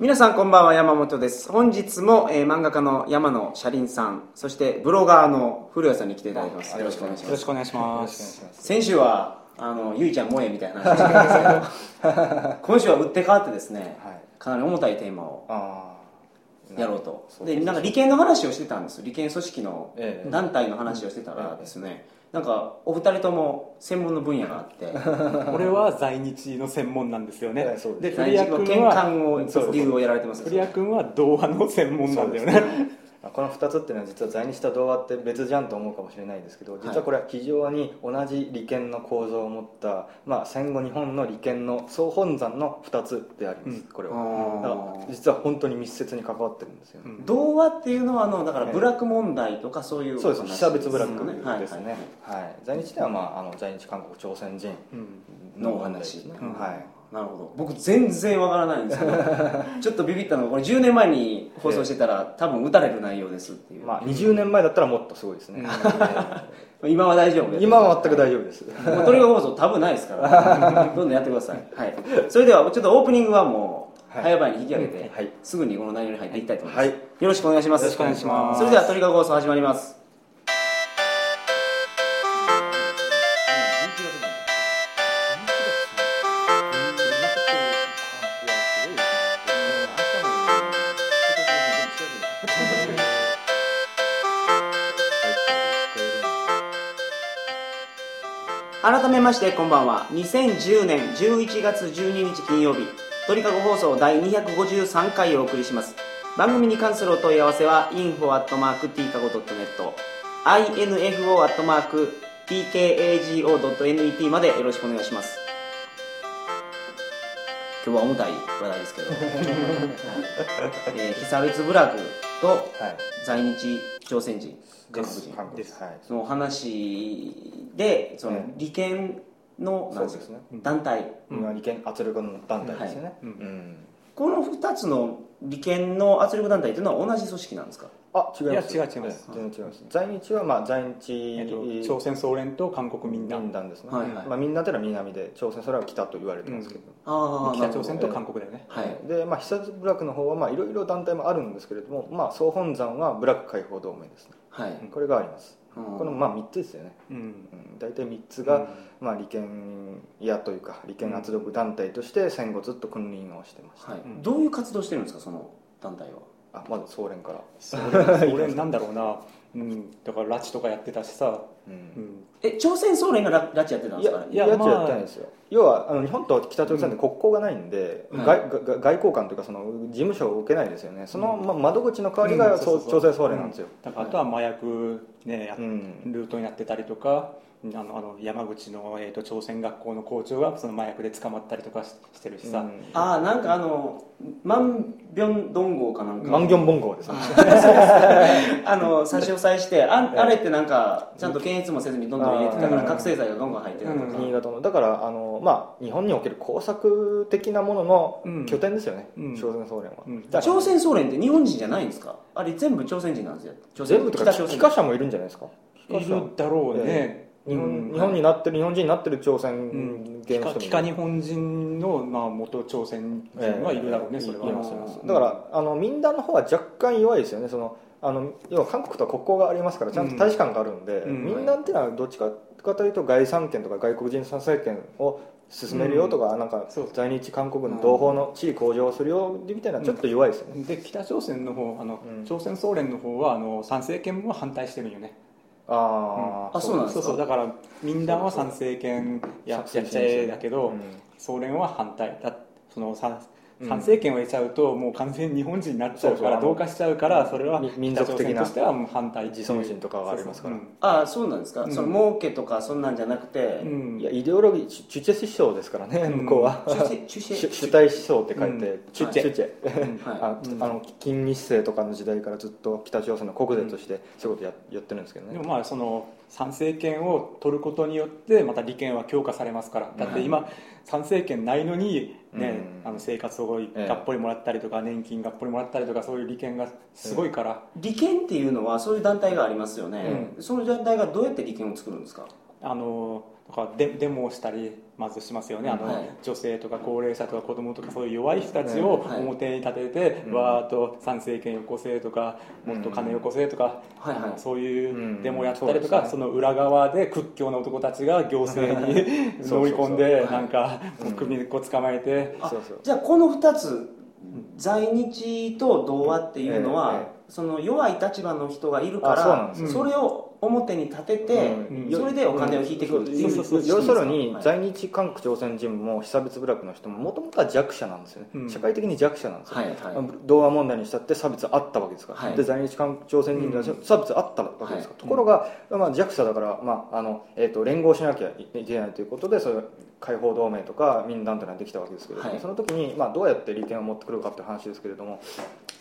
皆さんこんばんは山本です。本日も、えー漫画家の山野車輪さんそしてブロガーの古谷さんに来ていただきます。よろしくお願いします。よろしくお願いします。先週はあのゆいちゃん萌えみたいな話した。んですけど今週は打って変わってですね、はい。かなり重たいテーマをあやろうと。でなんか利権の話をしてたんです利権組織のええ。団体の話をしてたらですね、なんかお二人とも専門の分野があって。俺は在日の専門なんですよね。で古谷君は見官をそう理由をやられてます古谷君は童話の専門なんだよね。あこの2つっていうのは実は在日と童話って別じゃんと思うかもしれないですけど実はこれは非常に同じ利権の構造を持った、まあ、戦後日本の利権の総本山の2つであります、これは。だから実は本当に密接に関わってるんですよね、うん。童話っていうのはあのだから部落問題とかそういうそうです。話被差別部落よはい。ですね、はい。在日では、まあ、あの在日韓国朝鮮人うんのお話、ですね、うん。はいなるほど。僕全然わからないんですけど ちょっとビビったのがこれ10年前に放送してたら多分打たれる内容ですっていう、まあ、20年前だったらもっとすごいですね、今は大丈夫です。今は全く大丈夫です。トリガー放送多分ないですから。どんどんやってください、はい、それではちょっとオープニングはもうはい。早々に引き上げて、はい。すぐにこの内容に入っていきたいと思います、はい。よろしくお願いします。よろしくお願いします。それではトリガー放送始まりますめましてこんばんは。2010年11月12日金曜日鳥かご放送第253回をお送りします。番組に関するお問い合わせは info.tkago.net info.tkago.net までよろしくお願いします。今日は重たい話題ですけど、えー、被差別部落とはい。在日朝鮮人韓国人。韓国です。はい。その話でそのえ利権のなんそうですね。団体。今利権圧力の団体ですよね、はい。うん。うんこの2つの利権の圧力団体というのは同じ組織なんですか？あ違います。いや違う違います。全然違います。在日はまあ在日、えっと朝鮮総連と韓国民団。民団ですね、はいはい。まあ、民団というのは南で朝鮮それは北と言われてますけど、ああ北朝鮮と韓国だよね。はい。でまあ被差別部落の方はまあいろいろ団体もあるんですけれども、まあ、総本山は部落解放同盟ですね。はい、これがあります、うんこのまあ3つですよね、うん。うん、大体3つが、まあ、利権屋というか利権圧力団体として戦後ずっと君臨をしてました、はい。うん。どういう活動してるんですかその団体は？あまず総連から、総連総連なんだろうなうん。だから拉致とかやってたしさ。ううん。んえ朝鮮総連が拉拉致やってたんいですかね？やいやまあやってないんですよ、要はあの日本と北朝鮮って国交がないんで、うん。外が外交官というかその事務所を受けないですよね。その、まあ、窓口の代わりが、朝鮮総連なんですよ、だからあとは麻薬ねルートになってたりとかあのあの山口の、えー、と朝鮮学校の校長がその麻薬で捕まったりとかししてるしさ、うん。ああなんかあのマンビョンドンゴかなんか。マンギョンボンゴですね、あ の差し押さえしてあええ。あれってなんかちゃんと検閲もせずにどんどん入れてたからうん。覚醒剤がどんどん入ってたとか、新潟の。だからあの、まあ、日本における工作的なもののうん。拠点ですよね、うん。朝鮮総連は、うん。朝鮮総連って日本人じゃないんですか？あれ全部朝鮮人なんですよ。朝鮮全部とか北朝鮮。帰化者もいるんじゃないですか？帰化い者るだろうね、え日本,、うん。日本になってる日本人になってる朝鮮うん。系の人もいる。帰化日本人の、まあ、元朝鮮人はいるだろうね、ええそれは。だからあの民団の方は若干弱いですよね。そのあの要は韓国とは国交がありますからちゃんと大使館があるんで、うん。民団っていうのはどっちかというと外産権とか外国人参政権を進めるよとか、なんか在日韓国の同胞の地位向上をするよみたいなちょっと弱いですよね、で北朝鮮の方あの、うん。朝鮮総連の方はあの参政権も反対してるんよねあー。あそうなんですか？そうそう。だから民団は参政権ややっちゃえだけど、うん。総連は反対。だその参うん参政権を得ちゃうともう完全に日本人になっちゃうから同化しちゃうからそれはみ民族的な。としてはもう反対自尊心とかがありますから。ああそうなんですか、うん。その儲けとかそんなんじゃなくて、いやイデオロギーチュチェ思想ですからね、うん。向こうは。主 主体思想って書いて、うん。チ。ュチ。ェチあの金日成とかの時代からずっと北朝鮮の国税としてそういうことややってるんですけどね。でもまあその参政権を取ることによってまた利権は強化されますから。だって今参政権ないのにね、うん。あの生活をがええっぽりもらったりとか年金がっぽりもらったりとかそういう利権がすごいから、利権っていうのはそういう団体がありますよね、その団体がどうやって利権を作るんですか？あのだからデデモをしたりまずしますよね。あの、はい。女性とか高齢者とか子供とかそういう弱い人たちをはい。表に立てて、うん。わーっと参政権よこせとかもっと金よこせとか、はいはい。そういうデモをやったりとか、うんその裏側で屈強な男たちが行政に 乗り込んそうでなんかうん。首こ捕まえて、じゃあこの2つ在日と童話っていうのは、ええその弱い立場の人がいるからそれを表に立てて、うん。それでお金を引いてくるっていう、要するにはい在日韓国朝鮮人も被差別部落の人ももともとは弱者なんですよね、うん。社会的に弱者なんですよ、はいはい。童話問題にしたって差別あったわけですから、はい。で在日韓国朝鮮人には差別あったわけですから、ところが、まあ、弱者だから、まああのえー、と連合しなきゃいけないということでそういう解放同盟とか民団というのができたわけですけれども、はい。その時に、まあ、どうやって利権を持ってくるかという話ですけれども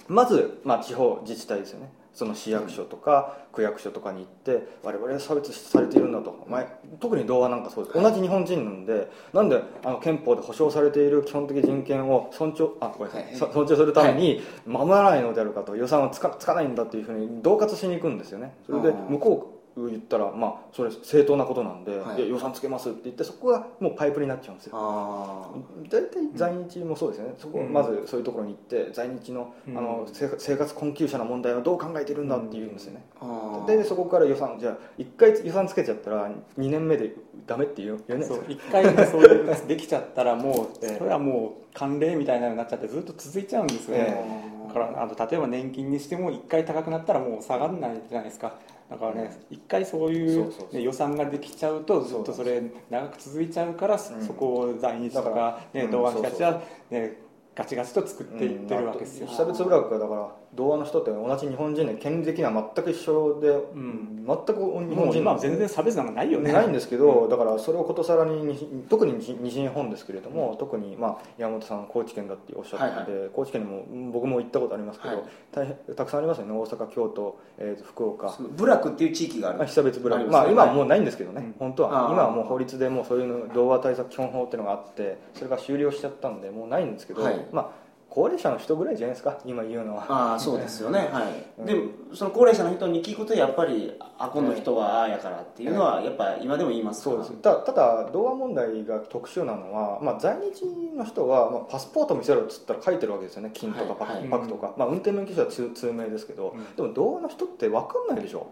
まず、まあ、地方自治体ですよねその市役所とか区役所とかに行って我々は差別されているんだと、まあ、特に童話なんかそうです。同じ日本人なんでなんであの憲法で保障されている基本的人権を尊重あごめんなさい、尊重するために守らないのであるかと予算はつかつかないんだっていうふうに恫喝しに行くんですよね。それで向こう言ったらまあそれ正当なことなんで、はい。予算つけますって言ってそこがもうパイプになっちゃうんですよ。あ大体在日もそうですね、そこうんまずそういうところに行って在日の,、うん。あの生生活困窮者の問題はどう考えているんだって言うんですよね、ーあー。でそこから予算じゃあ1回予算つけちゃったら2年目でダメって言うよそう一回ねそういうのできちゃったらもう ええ。それはもう慣例みたいなのになっちゃってずっと続いちゃうんですよね、えだからあの例えば年金にしても一回高くなったらもう下がらないじゃないですかだからね一回そういうね予算ができちゃうとずっとそれ長く続いちゃうからそこを在日とだかか、ねうん。動画の人たちは、ね、ガチガチと作っていってるわけですよ、被差別部落はだから童話の人って同じ日本人で権利的には全く一緒で、ん。全く日も本う今は人なんで。全然差別なんかないよね。ないんですけど、だからそれをことさらに西特に西西日本ですけれども、特に、まあ、山本さん高知県だっておっしゃったので、高知県にもうん僕も行ったことありますけど、はい。大変たくさんありますよね。大阪京都、えーと福岡。部落っていう地域がある。まあ、被差別部落、ね。まあ、今はもうないんですけどね、うん。本当は。今はもう法律でもうそういうの童話対策基本法っていうのがあってそれが終了しちゃったんでもうないんですけど、はいまあ高齢者の人ぐらいじゃないですか今言うのは。ああそうですよね、はい、うん。でもその高齢者の人に聞くとやっぱりあこの人はああやからっていうのはやっぱ今でも言いますそうです。たただ童話問題が特殊なのは、まあ、在日の人は、まあ、パスポート見せろっつったら書いてるわけですよね。金とかパク,、パクとか、まあ、運転免許証は通通名ですけど、うん。でも童話の人って分かんないでしょ？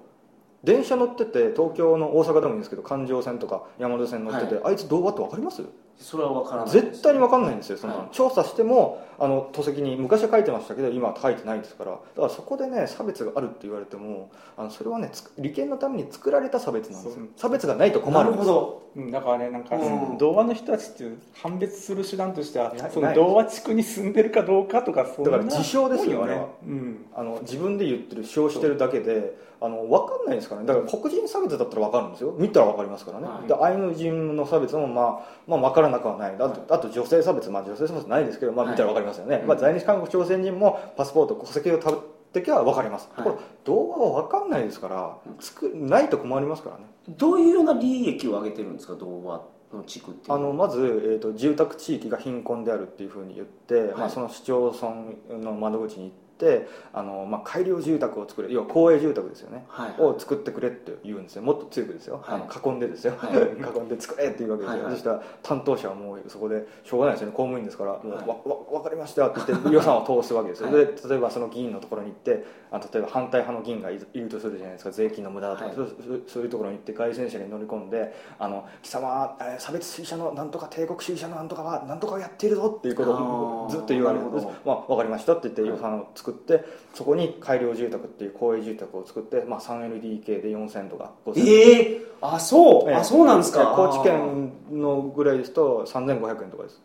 電車乗ってて東京の大阪でもいいんですけど環状線とか山手線乗ってて、あいつ童話って分かります？それは分からない絶対に分かんないんですよその、はい。調査してもあの戸籍に昔は書いてましたけど今は書いてないですから。だからそこでね差別があるって言われてもあのそれはね利権のために作られた差別なんです差別がないと困なるるんです。ほど。うんだからねなんか、うん。童話の人たちっていう判別する手段としてはない。その童話地区に住んでるかどうかとかそんなだから自称ですよ多いあれはうん。あの自分で言ってる主張してるだけであの分かんないですからね。だから黒人差別だったら分かるんですよ。見たら分かりますからね、はい。でアイヌ人の差別も、まあ、まあ分からなくはない。あとあと女性差別、まあ、女性差別ないですけど、まあ、はい。見たら分かりますよね、うん。まあ、在日韓国朝鮮人もパスポート戸籍を取ってきは分かります、はい。ところ動画は分かんないですからつくないと困りますからね。どういうような利益を上げてるんですか童話の地区っていうあのまず、えー、と住宅地域が貧困であるっていうふうに言って、まあ、その市町村の窓口に行ってあの、まあ、改良住宅を作れ要は公営住宅ですよね。はいを作ってくれって言うんですよ。もっと強くですよ、はい。あの囲んでですよ、はい。囲んで作れって言うわけですよ、はいはい。そしたら担当者はもうそこでしょうがないですよね。公務員ですからもう、はいわわ分かりましたって言って 予算を通すわけですよ、はい。で例えばその議員のところに行ってあ例えば反対派の議員がいいるとするじゃないですか。税金の無駄だとか、はい。そうそういうところに行って外戦車に乗り込んであの貴様差別主義者のなんとか帝国主義者のなんとかはなんとかをやっているぞっていうことをずっと言われる。んですまあ、分かりましたって言って予算を作ってそこに改良住宅っていう公営住宅を作って、まあ、3LDK で4000とか5000ええあそう、ええ。あそうなんですか。高知県のぐらいですと3500円とかです、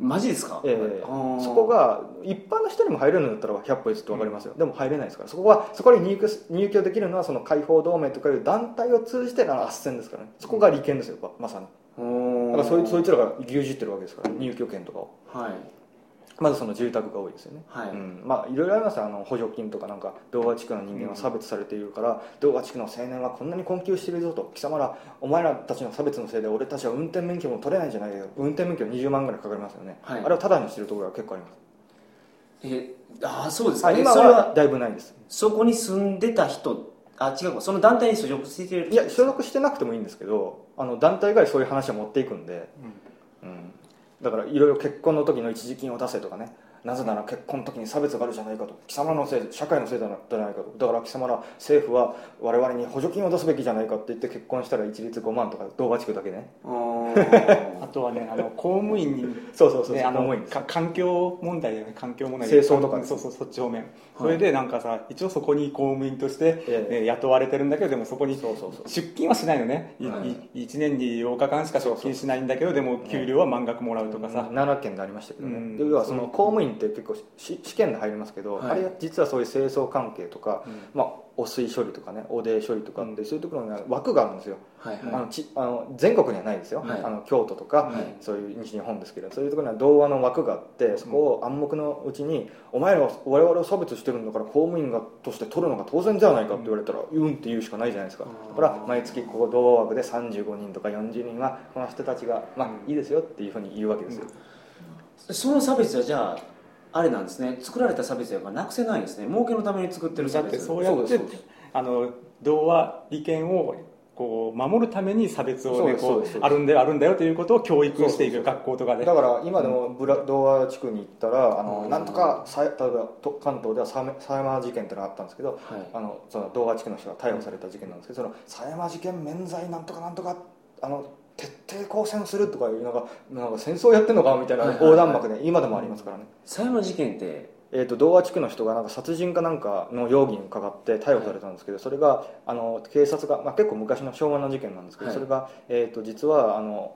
マジですか、ええ。あー。そこが一般の人にも入れるんだったら100歩譲って分かりますよ、でも入れないですから。そこはそこに入居入居できるのはその解放同盟とかいう団体を通じての斡旋ですからね。そこが利権ですよままさに。だからそいそいつらが牛耳ってるわけですから入居権とかを。はいまずその住宅が多いですよね、はい。うん、まあいろいろありますよ。あの補助金とかなんか童話地区の人間は差別されているから、童話地区の青年はこんなに困窮しているぞと貴様らお前らたちの差別のせいで俺たちは運転免許も取れないじゃないか運転免許20万ぐらいかかりますよね、はい。あれをタダにしてるところが結構あります。えああそうですか。あ今えそれははだいぶないです。そこに住んでた人あ違うか。その団体に所属しているいや所属してなくてもいいんですけどあの団体がそういう話を持っていくんで、うん、だからいろいろ結婚の時の一時金を出せとかね。なぜなら結婚の時に差別があるじゃないかと。貴様のせい社会のせいじゃないかと。だから貴様ら政府は我々に補助金を出すべきじゃないかって言って結婚したら一律5万とか同和地区だけね。あとはねあの公務員にそうそうそう、ね、あの公務員です。か環境問題だよね。環境問題清掃とかね。そうそうそっち方面、それでなんかさ一応そこに公務員として、ええ。ね雇われてるんだけどでもそこにそうそうそう。出勤はしないのね、いはい。い1年に8日間しか出勤しないんだけどでも給料は満額もらうとかさ、奈良県でありましたけどね、うん。で要はその公務員って結構し試験で入りますけど、はい。あれは実はそういう清掃関係とか、うん。まあ、汚水処理とかね汚泥処理とかって、そういうところには枠があるんですよ、はいはい。あのちあの全国にはないですよ、はい。あの京都とか、はい。そういう西日本ですけどそういうところには童話の枠があってそこを暗黙のうちに「お前らは我々を差別してるんだから公務員がとして取るのが当然じゃないか」って言われたら「うん」って言うしかないじゃないですか。うんだから毎月ここ童話枠で35人とか40人はこの人たちがまあいいですよっていうふうに言うわけですよ、その差別はじゃああれなんですね。作られた差別やからなくせないんですね。儲けのために作ってる差別。だってそうやってあの童話利権をこう守るために差別を、ね、こそうあるんだよあるんだよということを教育していく学校とかでだから今でもブラ童話地区に行ったらあのうん。なんとかさ例えばと関東では狭狭山事件っていうのがあったんですけどはい。あのその童話地区の人が逮捕された事件なんですけどその狭山事件免罪なんとかなんとかあの徹底抗戦するとかいうのがなんか戦争やってんのかみたいなはいはいはい。横断幕で今でもありますからね、狭山事件って。えー、と童話地区の人がなんか殺人かなんかの容疑にかかって逮捕されたんですけど、それがあの警察が、まあ、結構昔の昭和の事件なんですけど、はい。それが、えー、と実はあの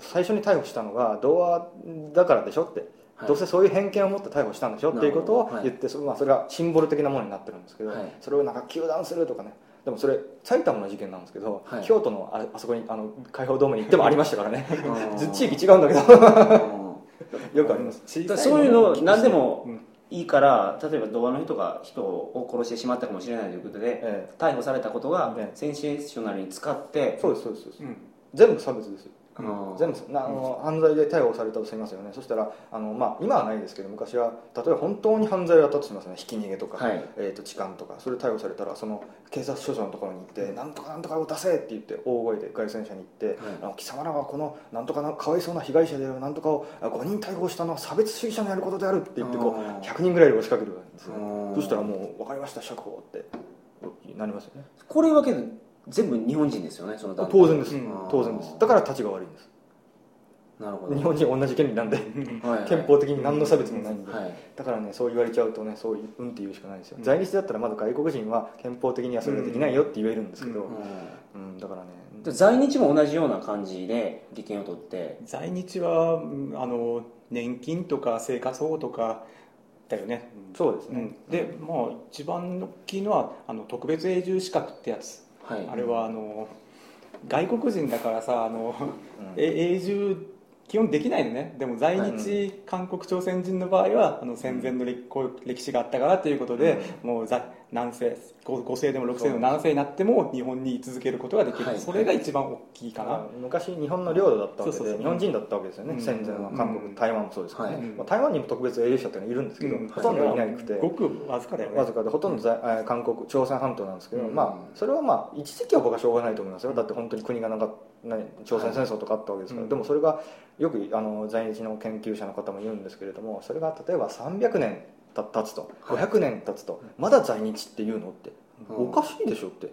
最初に逮捕したのが童話だからでしょって、はい。どうせそういう偏見を持って逮捕したんでしょっていうことを言って、それまあ、それがシンボル的なものになってるんですけど、はい。それをなんか糾弾するとかねでもそれ埼玉の事件なんですけど、はい。京都のああそこにあの 解放ドームに行ってもありましたからね。うん地域違うんだけど。う んよくあります。そういうの何でもうん。いいから例えば童話の人が人を殺してしまったかもしれないということでえ逮捕されたことがええ。センセーショナルに使ってそうですそうですそうです。うん全部差別ですよ。うん全部なあの犯罪で逮捕されたとしますよね。そしたらあの、まあ、今はないですけど昔は例えば本当に犯罪をやったとしますよね。ひき逃げとか、はい。えー、と痴漢とか。それ逮捕されたらその警察署長のところに行って「なん。とかなんとかを出せ!」って言って大声で凱旋者に言って「あの貴様らはこのなんとかなかわいそうな被害者であるなんとかをあ5人逮捕したのは差別主義者のやることである」って言ってこうん。う100人ぐらいで押しかけるんですようん。そしたらもう「分かりました釈放」って。なりますよね。これはけど全部日本人ですよねその団体。当然です。うん。当然です。だから立ちが悪いんです。なるほど。日本人同じ権利なんで。憲法的に何の差別もないんで、はい。だからねそう言われちゃうとねそういううんって言うしかないんですよ、うん。在日だったらまだ外国人は憲法的にはそれができないよって言えるんですけど、ううん。うんだからね。で在日も同じような感じで利権を取って。在日はうんあの年金とか生活保護とかだよね、そうですね、うん、でまあ一番大きいのはあの特別永住資格ってやつはい。あれはあの外国人だからさあの、うん。え永住基本できないのね。でも在日韓国朝鮮人の場合はあの戦前の歴史があったからということで、もう在南西 5, 世でも6世でも7世になっても日本に居続けることができる、はい。それが一番大きいかな、あ昔日本の領土だったわけで日本人だったわけですよね、うん。戦前は。韓国、うん。台湾もそうですけどね、はい。まあ、台湾にも特別永住者っていうのはいるんですけど、うん。ほとんどいなくて、ごくわずかだよね。わずかでほとんど在、えー韓国朝鮮半島なんですけど、うん。まあそれはまあ一時期は僕はしょうがないと思いますよ。だって本当に国がなか朝鮮戦争とかあったわけですから、うん。でもそれがよくあの在日の研究者の方も言うんですけれどもそれが例えば300年た経つと。はい。500年経つと、まだ在日っていうのって、うん。おかしいでしょって。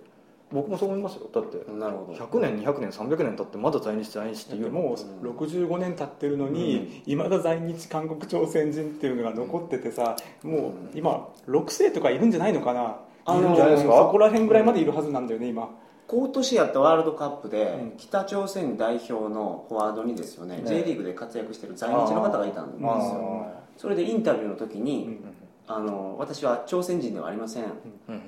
僕もそう思いますよ。だってなるほど。100年200年300年経ってまだ在日在日っていうのもう65年経ってるのにいま、未だ在日韓国朝鮮人っていうのが残っててさもう今6世とかいるんじゃないのかな。あのいるんじゃないですか？そこら辺ぐらいまでいるはずなんだよね今。今年やったワールドカップで、うん。北朝鮮代表のフォワードにですよね、ね。J リーグで活躍してる在日の方がいたんですあよそれでインタビューの時に、うんあの私は朝鮮人ではありません。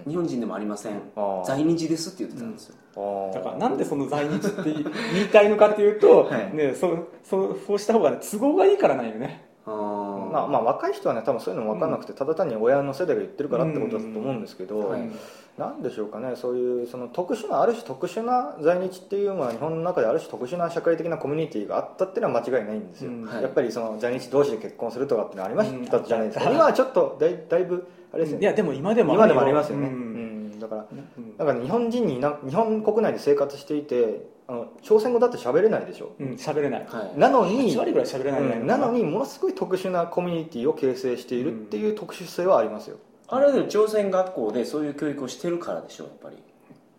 日本人でもありません。在日ですって言ってたんですよ、だからなんでその在日って言いたいのかっていうと、はい。ね、そそそうした方が、ね、都合がいいからなんよねまあ、まあ若い人はね多分そういうのも分かんなくて、ただ単に親の世代が言ってるからってことだと思うんですけど、うなんでしょうかねそういうその特殊なある種特殊な在日っていうのは日本の中である種特殊な社会的なコミュニティがあったっていうのは間違いないんですよ、やっぱりその在日同士で結婚するとかってのはありました。じゃない。ですか、うん今はちょっとだいだいぶあれですよね。いやでも今でも今でもありますよね、ううん。んだからうん。から日本人にな日本国内で生活していてあの朝鮮語だって喋れないでしょ、うん喋れない。はい。なのに8割ぐらい喋れないうん。なのにものすごい特殊なコミュニティを形成しているっていう特殊性はありますよ、あれでも朝鮮学校でそういう教育をしてるからでしょやっぱり。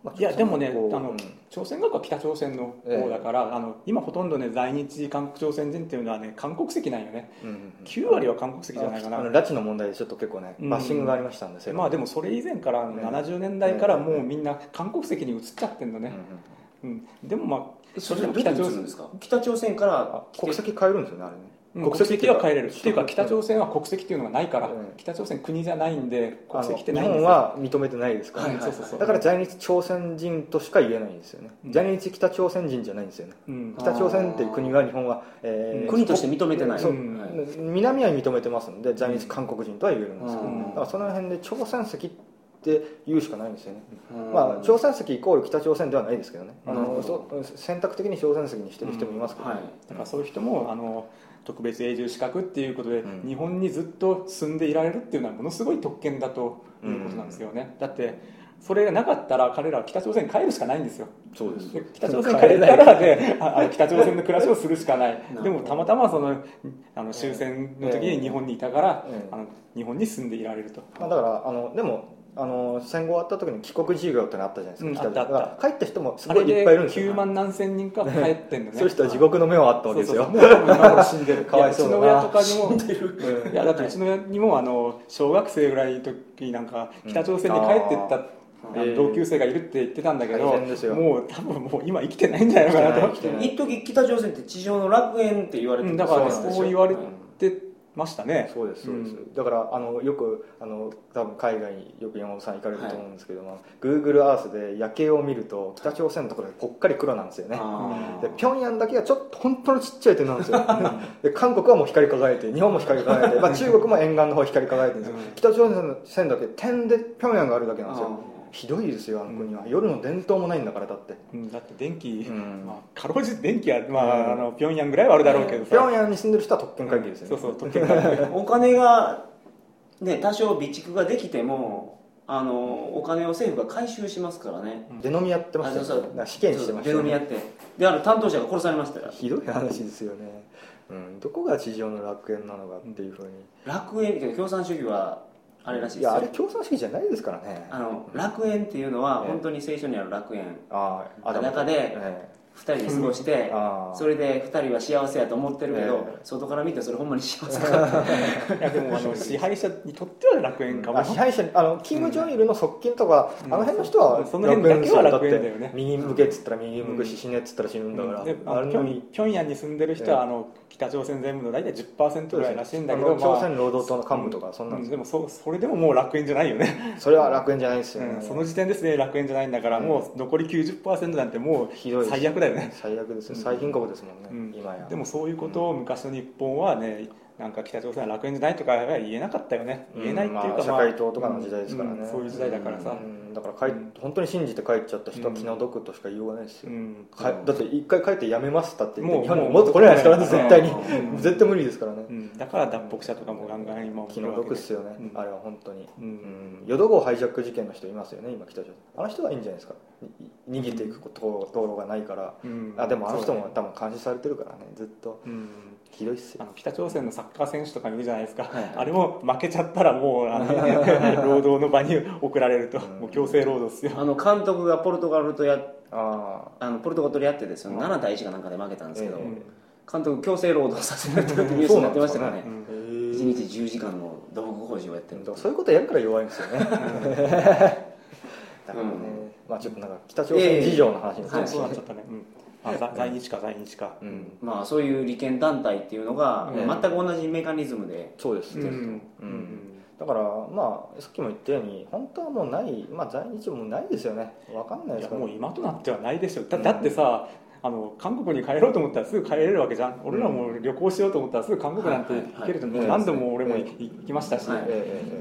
まあいやでもねあのうん。朝鮮学校は北朝鮮の方だから、あの今ほとんどね在日韓国朝鮮人っていうのはね韓国籍なんよね。うんうん9割は韓国籍じゃないかな。あの拉致の問題でちょっと結構ねうん。バッシングがありましたんで、まあでもそれ以前からね。70年代からもうみんな韓国籍に移っちゃってんのね、うんうんうん、でもまあそれでどうやってするんですか？北朝鮮からあ国籍変えるんですよねあれね。うん国籍は変えれる。っていうか北朝鮮は国籍っていうのがないから、うん。北朝鮮国じゃないんで国籍って日ないんですよ。本は認めてないですからね、だから在日朝鮮人としか言えないんですよね、うん。在日北朝鮮人じゃないんですよね。うん。北朝鮮っていう国は日本は、えー国として認めてない。南は認めてますので在日韓国人とは言えるんですけど、うん。だからその辺で朝鮮籍って言うしかないんですよね、うん。まあ、朝鮮籍イコール北朝鮮ではないですけどね、あのそう選択的に朝鮮籍にしてる人もいますけど、ね。はい。だからそういう人もあの特別永住資格っていうことで、うん。日本にずっと住んでいられるっていうのはものすごい特権だということなんですよね、だってそれがなかったら彼らは北朝鮮に帰るしかないんですよ。そうです。で北朝鮮に帰ったらでああ北朝鮮の暮らしをするしかない。でもたまたまそのあの終戦の時に日本にいたから、ええ。あの日本に住んでいられると、まあ、だからあのでもあの戦後終わった時に帰国授業ってのあったじゃないですか、うんだから帰った人もすごいいっぱいいるんですよ。9万何千人か帰ってんのね。そういう人は地獄の目をあったわけですよ。死んでるかわいそう。だなやうちの親とかにも うん。いやだってうちの親にもあの小学生ぐらいの時なんか北朝鮮に帰ってった、うん同級生がいるって言ってたんだけど大変ですよ。もう多分もう今生きてないんじゃないのかなと。一時北朝鮮って地上の楽園って言われてうんただからそう言われてましたね。そうですそうです、うん。だからあのよくあの多分海外によく山本さん行かれると思うんですけども、Google Earth で夜景を見ると北朝鮮のところがぽっかり黒なんですよね。あで平壌だけはちょっと本当のちっちゃい点なんですよ で韓国はもう光り輝いて日本も光り輝いて、まあ、中国も沿岸の方光り輝いてるんですよ、うん。北朝鮮だけ点で平壌があるだけーなんですよ。あひどいですよあの国は、夜の伝統もないんだからだって。うんだって電気、うん。まあ、かろうじて電気は、まあうん。あの平壌ぐらいはあるだろうけどさ、平壌に住んでる人は特権階級ですよね、そうそう特権階級ーお金がね多少備蓄ができてもあのお金を政府が回収しますからね。出飲みやってましたよ。あそうそう。だから死刑にしてましたよね。出飲みやって。であの担当者が殺されましたよ。ひどい話ですよね、うん、どこが地上の楽園なのかっていうふうに。楽園けど共産主義はあれらしいですよ。いやあれ共産主義じゃないですからね。あの楽園っていうのはええ。本当に聖書にある楽園。ああ裸でえ2人で過ごして それで2人は幸せやと思ってるけどええ。外から見てそれほんまに幸せかって。いやでもあの 支配者にとっては楽園かも。あ支配者あのキム・ジョンイルの側近とか、うん。あの辺の人はその辺だけは楽楽園だよね。って右向けっつったら右向くし、死ねっつったら死ぬんだから、でああれのの平平壌に住んでる人は、あの北朝鮮全部の大体10%ぐらいらしいんだけど、あの朝鮮労働党の幹部とかそんなんでうんでもそそれでももう楽園じゃないよね、それは楽園じゃないですよね、うんその時点ですね楽園じゃないんだから、うん。もう残り90%なんてもうひどいです。最悪だよね、最悪です最貧国ですもんね、うん。今や。でもそういうことを昔の日本はねなんか北朝鮮は楽園じゃないとかは言えなかったよね。言えないっていうか、まあ、社会党とかの時代ですからね、うんそういう時代だからさ、うんだから帰っ本当に信じて帰っちゃった人は気の毒としか言いようがないですよ、うん。かだって一回帰ってやめましたって言ってもう日本に戻ってこれないですからね絶対に。うん。絶対無理ですからね。うん。だから脱北者とかもガンガン今気の毒っすよね、うん。あれは本当に、ううん。ん、淀号ハイジャック事件の人いますよね今北朝鮮あの人はいいんじゃないですか。に逃げていく道路がないから、うん。あでもあの人も多分監視されてるからねずっとひどいっすよ。あの北朝鮮のサッカー選手とかいるじゃないですか、はいはい。あれも負けちゃったらもうあの 労働の場に送られると、うん。もう強制労働っすよ、あの監督がポルトガルとやああのポルトガルとやってですよ。うん。7対1かなんかで負けたんですけど、え監督強制労働させられてるってニュースになってましたからね。うん。え1日10時間の土木工事をやってる。だからそういうことやるから弱いんですよね。だからね、まあちょっとなんか北朝鮮事情の話になっちゃったね、うんあ在在日か在日か、うん。まあそういう利権団体っていうのが、うん。全く同じメカニズムで。そうです、うん。うん。うん。だからまあさっきも言ったように本当はもうないまあ在日もないですよね。わかんないですからもう今となってはないでしょだだってさあの韓国に帰ろうと思ったらすぐ帰れるわけじゃん。俺らも旅行しようと思ったらすぐ韓国なんて行けると何度も俺もはい行きましたし、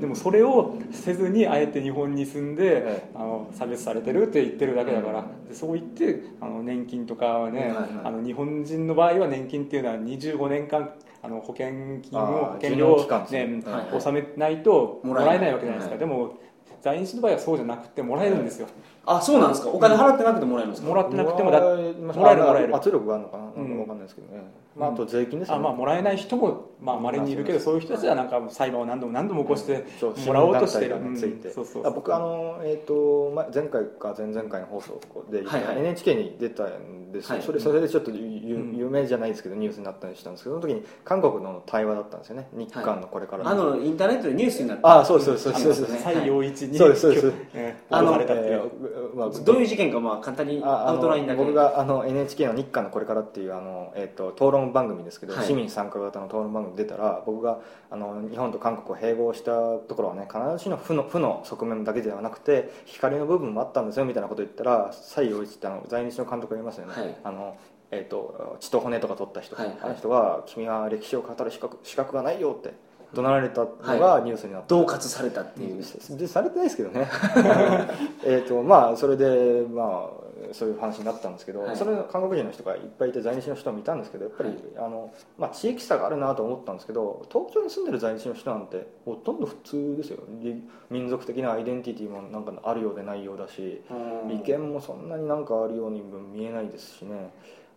でもそれをせずにあえて日本に住んで、えあの差別されてるって言ってるだけだから、でそう言ってあの年金とかはね、あの日本人の場合は年金っていうのは25年間あの保険金を保険料を、ね。納めないとももらえないわけじゃないですか、はい。でも在日の場合はそうじゃなくてもらえるんですよ、あそうなんですか。お金払ってなくてもらえるんですか、もらってなくてもだもらえますもらえる。もらえる圧力があるのかななんかうんわかんないですけどね、まあ、あと税金ですよね。あまあもらえない人もまあ稀にいるけどまあそういう人たちはなんか裁判を何度も何度も起こしてそうもらおうとしてる。ついて。うんそうそう。あ僕あの、えー、と前前回か前々回の放送で、はいはい。NHK に出たんですよ、はい。それそれでちょっとゆうん。有名じゃないですけどニュースになったりしたんですけどその時に韓国の対話だったんですよね。日韓のこれからあのインターネットでニュースになってあそうそうそうそうそう。あの蔡陽一にそうですそうです。えあのー殺されたっていう。えーまあどういう事件かまあ簡単にアウトラインだけ僕があの NHK の日韓のこれからっていうあの、えー、と討論番組ですけど、はい。市民参加型の討論番組に出たら僕があの日本と韓国を併合したところはね必ずしも負の負の側面だけではなくて光の部分もあったんですよみたいなことを言ったら蔡陽一ってあの在日の監督がいますよね、はい。あのえー、と血と骨とか取った人、はいはい。あの人が「君は歴史を語る資格資格がないよ」って怒鳴られたのがニュースになった、恫喝されたっていう、でされてないですけどね。えとまあそれでまあそういう話になったんですけど、はい。それ韓国人の人がいっぱいいて在日の人もいたんですけどやっぱり、はい。あのまあ、地域差があるなと思ったんですけど東京に住んでる在日の人なんてほとんど普通ですより民族的なアイデンティティもなんかあるようでないようだしうん。利権もそんなになんかあるようにも見えないですしね。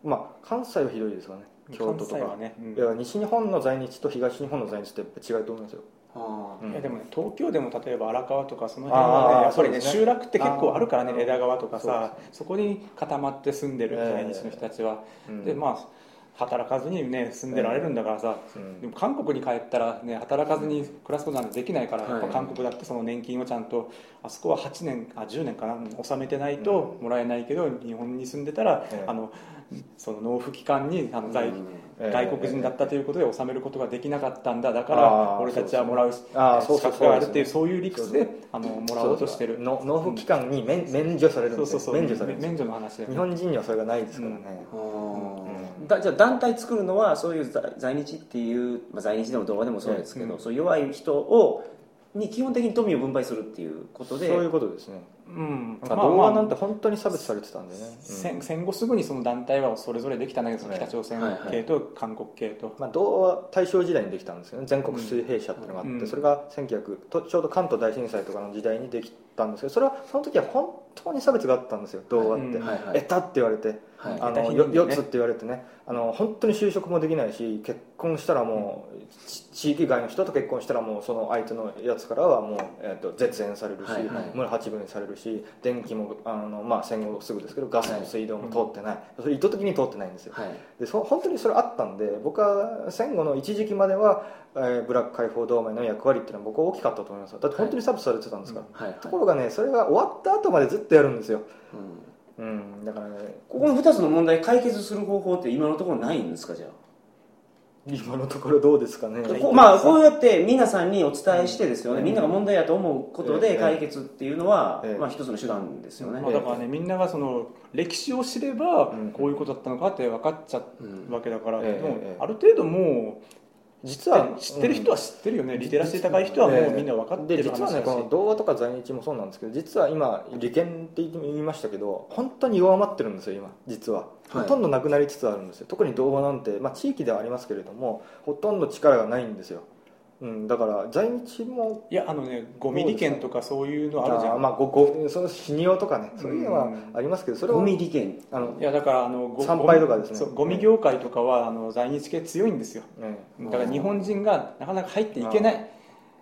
まあ関西はひどいですよね京都とかね、うん。いや西日本の在日と東日本の在日ってやっぱ違いと思いますよ、あーうん。いやでもね東京でも例えば荒川とかその辺はねやっぱりねね。集落って結構あるからね枝川とかさそこに固まって住んでるええ在日の人たちは、うんでまあ働かずにね住んでられるんだからさ、うん。でも韓国に帰ったらね働かずに暮らすことなんてできないから、はい。やっぱ韓国だってその年金をちゃんとあそこは8年あ10年かな納めてないともらえないけど、日本に住んでたら、ええ。あのその納付期間にあの在、うん。ええ外国人だったということで納めることができなかったんだ。だから俺たちはもらうあーそう資そう。格があるっていうそそういう理屈であのもらおうとしてる。の納付期間に免免除されるんで。そうそうそう。免除される免除の話日本人にはそれがないですからね、だじゃあ団体作るのはそういう在在日っていう、まあ、在日でも動画でもそうですけど、うん。そういう弱い人をに基本的に富を分配するっていうことでそういうことですね、うん。なんか動画なんて本当に差別されてたんでね、うん。戦戦後すぐにその団体はそれぞれできたんだけど、ね。北朝鮮はいはい系と。韓国系と、まあ、童話大正時代にできたんですよね。全国水平社っていうのがあって、うん。それが1900とちょうど関東大震災とかの時代にできたんですけどそれはその時は本当に差別があったんですよ童話って、うんはいはい。えたって言われて、はい。あのねりね。よ4つって言われてね。あの本当に就職もできないし結婚したらもう、ち地域外の人と結婚したらもうその相手のやつからはもう、えー、と絶縁されるし、はいはい。村八分にされるし電気もあの、まあ、戦後すぐですけどガスも水道も通ってない、それ意図的に通ってないんですよ。はい。でそ本当にそれあったんで僕は戦後の一時期までは、えーブラック解放同盟の役割っていうのは僕は大きかったと思います。だって本当に差別されてたんですから、はいはい。ところがねそれが終わった後までずっとやるんですよ、うん。うん、だからねここの2つの問題解決する方法って今のところないんですかじゃあ？今のところどうですかね。こまあこうやって皆さんにお伝えしてですよね、うん。みんなが問題だと思うことでええ。解決っていうのは、ええ。まあ一つの手段ですよね、まあ、だからねみんながその歴史を知ればうん。こういうことだったのかって分かっちゃうわけだから、ええでもええ。ある程度もう実は知ってる人は知ってるよね、リテラシー高い人はもうみんな分かってるで実はねこの童話とか在日もそうなんですけど実は今利権って言いましたけど本当に弱まってるんですよ今。実は、はい。ほとんどなくなりつつあるんですよ。特に童話なんて、まあ、地域ではありますけれどもほとんど力がないんですよ、うん、だから在日もいやあのねゴミ利権とかそういうのあるじゃん。あーまあごごその死にようとかねそういうのはありますけどそれをゴミ利権。あのいやだからあのご参拝とかですね。そうゴミ業界とかはあの在日系強いんですよ。ねだから日本人がなかなか入っていけない。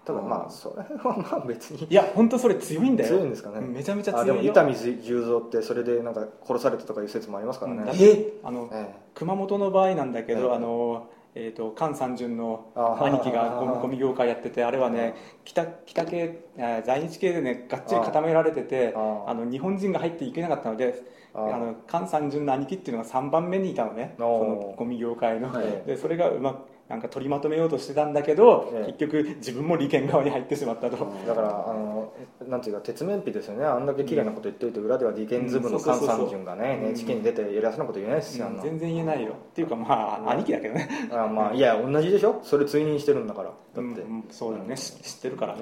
ただまあそれはまあ別にいや本当それ強いんだよ。強いんですかね。めちゃめちゃ強いよ。も伊丹十三ってそれでなんか殺されたとかいう説もありますからね、うん。だっえてあのえ熊本の場合なんだけど、ええ。あのえー、と菅三順の兄貴がゴミゴミ業界やっててあれはね北北系えー在日系でねがっちり固められててあの日本人が入っていけなかったのであの菅三順の兄貴っていうのが3番目にいたのねそのゴミ業界の、はい。でそれがうまくなんか取りまとめようとしてたんだけど、ええ。結局自分も利権側に入ってしまったと、だからあのなんていうか鉄面皮ですよね。あんだけ綺麗なこと言っておいて裏では利権ズブの菅三順がね NHK に出て偉そうなこと言えないですよあんな。全然言えないよ。っていうかまあ兄貴だけどね。あまあいや同じでしょ？それ追認してるんだから。だって、うん。うん。そうだよね、し知ってるからね、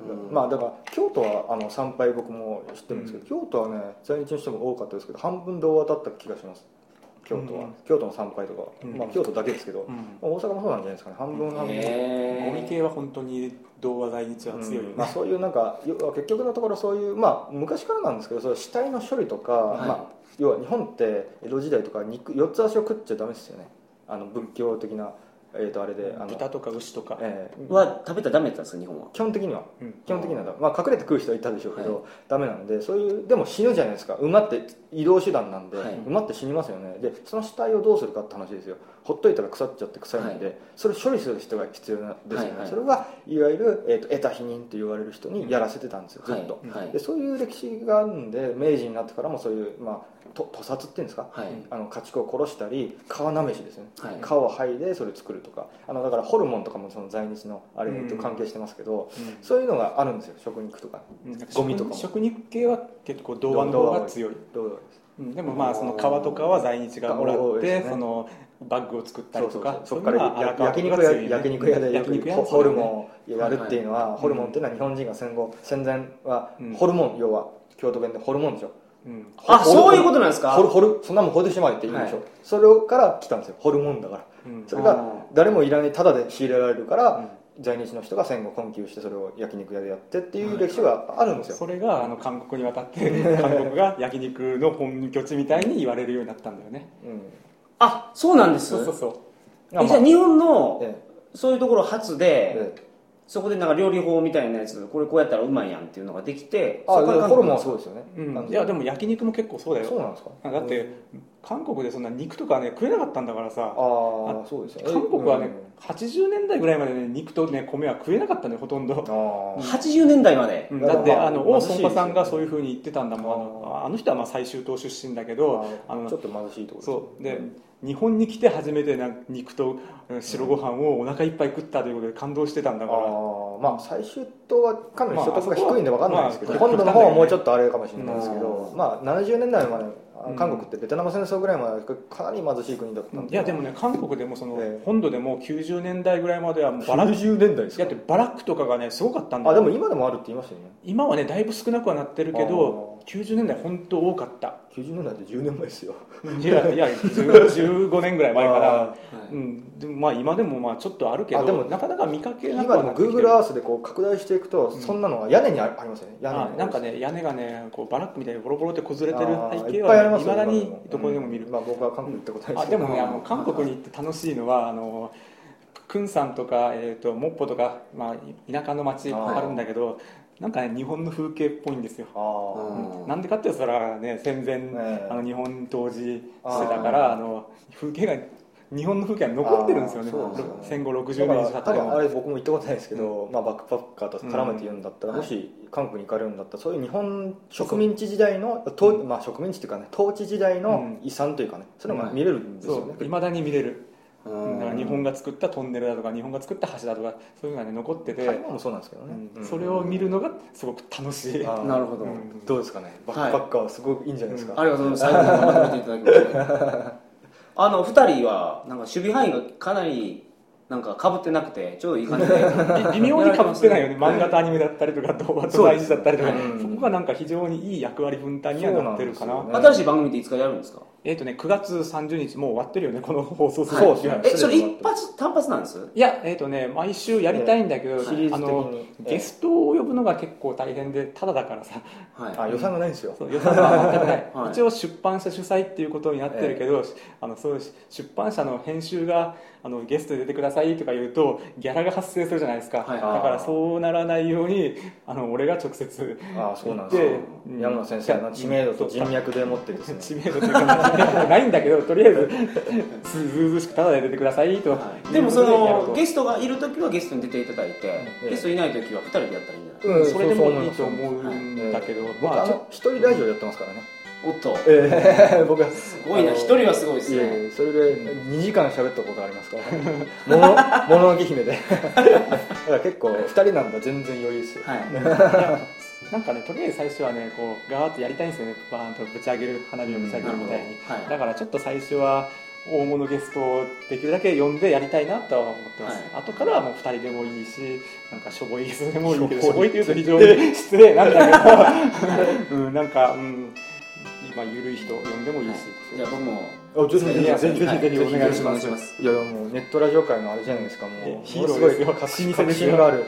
うん。まあだから京都はあの参拝僕も知ってるんですけど、京都はね在日の人も多かったですけど半分童話だった気がします京都は、うん京都の参拝とか、うん。まあ、京都だけですけど、うん。まあ大阪もそうなんじゃないですかね。半分半分、へー。ゴミ系は本当に童話在日は強いよね、うん。まあ、そういうなんか結局のところそういう、まあ、昔からなんですけどそういう死体の処理とか、はい。まあ、要は日本って江戸時代とか肉四つ足を食っちゃダメですよね。あの仏教的な、えー、とあれであの、豚とか牛とか、えーは食べたらダメだったんですか日本は？基本的には。うん。基本的にはだ、まあ、隠れて食う人はいたでしょうけど、はい。ダメなんでそういうでも死ぬじゃないですか。馬って移動手段なんで、はい。馬って死にますよね。でその死体をどうするかって話ですよ。ほっといたら腐っちゃって臭いんで、はそれを処理する人が必要なんですよね、はいはい。それはいわゆる、えー、と得た否認と言われる人にやらせてたんですよずっと、はい。はい。でそういう歴史があるんで明治になってからもそういう、まあ、と屠殺っていうんですか、はい。あの家畜を殺したり皮なめしですね、はい。皮を剥いでそれを作るとか。あのだからホルモンとかもその在日のあれとうん関係してますけど、うん。そういうのがあるんですよ食肉とか。うん。ゴミとかも。食肉系は結構童話の方が強い、でもまあその皮とかは在日がもらって、ね。そのバッグを作ったりとか。そこから焼肉屋焼肉屋でよ焼肉ホホルモンをやるっていうのは、はいホルモンっていうのは日本人が戦後戦前はうん。ホルモン、要は京都弁でホルモンでしょうん。あそういうことなんですか？ホルホルそんなもんホルシマリって言うんでしょ、はい。それから来たんですよ。ホルモンだから。うん。それが誰もいらないただで仕入れられるから、うん。在日の人が戦後困窮してそれを焼肉屋でやってっていう歴史があるんですよ、それがあの韓国に渡って 韓国が焼肉の本拠地みたいに言われるようになったんだよね。うん。あそうなんです。そうそうそう。まじゃあ日本のえ。そういうところ初で、ええそこでなんか料理法みたいなやつこれこうやったらうまいやんっていうのができてあそこから韓ホルモンはそうですよね、うん、いやでも焼肉も結構そうだよ。そうなんですか？だって韓国でそんな肉とかね食えなかったんだからさああそうですよね。韓国はね、うん。80年代ぐらいまでね肉とね米は食えなかったねほとんど、ああ80年代まで、うん。だってまああの王孫パさんがそういうふうに言ってたんだもん。あのあの人はまあ最終党出身だけどあのちょっと貧しいところそう。で日本に来て初めてな肉とうん白ご飯をお腹いっぱい食ったということで感動してたんだあから、ーまあ最終島はかなり所得が低いんで分かんないですけど、まあ本土の方はもうちょっとあれかもしれないですけうど、まあ70年代までうん。韓国ってベトナム戦争ぐらいまでかなり貧しい国だったんで。いやでもね韓国でもそのええ。本土でも90年代ぐらいまではもうバラック90年代。ですかだってバラックとかがねすごかったんだよ。あでも今でもあるって言いましたよね。今はねだいぶ少なくはなってるけど90年代本当多かった90年代って10年前ですよ。いやいや10 15年ぐらい前からあうん、でもまあ今でもまあちょっとあるけどあでもなかなか見かけなくはなってきて Google る。Earth でこう拡大していくとそんなのが屋根にあありますよね屋根なんかね屋根がねこうバラックみたいにボロボロって崩れてる背景はいまだにどこでも見るうん。まあ僕は韓国行ったことないあでもねうんあの韓国に行って楽しいのはあのクンさんとか、えー、とモッポとか、まあ、田舎の町あるんだけどなんかね日本の風景っぽいんですよ。あうんなんでかって言ったらね戦前、ええ。あの日本統治してたからあの風景が日本の風景が残ってるんですよね。ね戦後あ60年経ってあれ僕も行ったことないですけど、まあ、バックパッカーと絡めて言うんだったら、うん。もし韓国に行かれるんだったらそういう日本植民地時代の、統まあ、植民地っていうかね統治時代の遺産というかね、そういうのが見れるんですそよね、ういまだに見れる。うんだから日本が作ったトンネルだとか日本が作った橋だとかそういうのがね残ってて、台湾もそうなんですけどね、うん。うん。それを見るのがすごく楽しい。なるほど、うんどうですかね。バックパッカーはすごくいいんじゃないですか、ありがとうございます。最後にまとめていただきましてあの2人はなんか守備範囲がかなりなんか被ってなくてちょうどいい感じで。び 微妙にかぶってないよね。漫画とアニメだったりとか動画と大事だったりとか。そこがなんか非常にいい役割分担にはなってるかな。ね。新しい番組っていつからやるんですか？えっ、とね9月30日もう終わってるよねこの放送するそうですね。えそれ一発単発なんです？いやえっ、とね毎週やりたいんだけど、シリーズあのゲストを呼ぶのが結構大変でただだからさ。はい。あ予算がないんですよ。そう予算は全くない、はい。一応出版社主催っていうことになってるけど、あのそう出版社の編集があのゲストで出てくださいとか言うとギャラが発生するじゃないですか、はい。だからそうならないようにあの俺が直接ああそうなんです山野先生の知名度と人脈でもってですね。知名度というか ないんだけどとりあえずずうずうしくただで出てくださいと、はい。でもそのゲスストがいる時はゲストに出ていただいて、えゲストいない時は2人でやったらいいんじゃない？うんそれでもいいと思うんだけど、僕あまあ一人ラジオやってますからね。おっと。ええ 僕は。すごいな。1人はすごいですね。それで2時間喋ったことありますから。もの もののけ姫で。だから結構2人なんだ。全然余裕ですよ。はいなんかねとりあえず最初はねこうガーッとやりたいんですよね。バーンとぶち上げる花火をぶち上げるみたいに、はい。だからちょっと最初は大物ゲストをできるだけ呼んでやりたいなとは思ってます、は後からはもう2人でもいいし なんかしょぼいゲストでもいいけどししょぼいって言うと非常に失礼なんだけど、うん、なんか、うん、まあ、緩い人呼んでもいいし、じゃあ僕もあぜひぜひぜひぜひお願いします。すいやもうネットラジオ界のあれじゃないですかもえうすごい老舗ですよ。確信がある。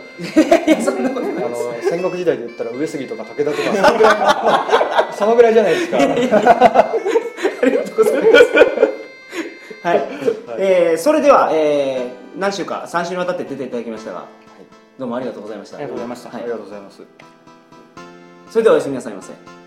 そんなことないあの戦国時代で言ったら上杉とか武田とかそのぐらい そのぐらいじゃないですか。ありがとうございます。はい、えーそれでは、えー何週か3週にわたって出ていただきましたが、どうもありがとうございました。ありがとうございました。はい。ありがとうございます。それではおやすみなさいませ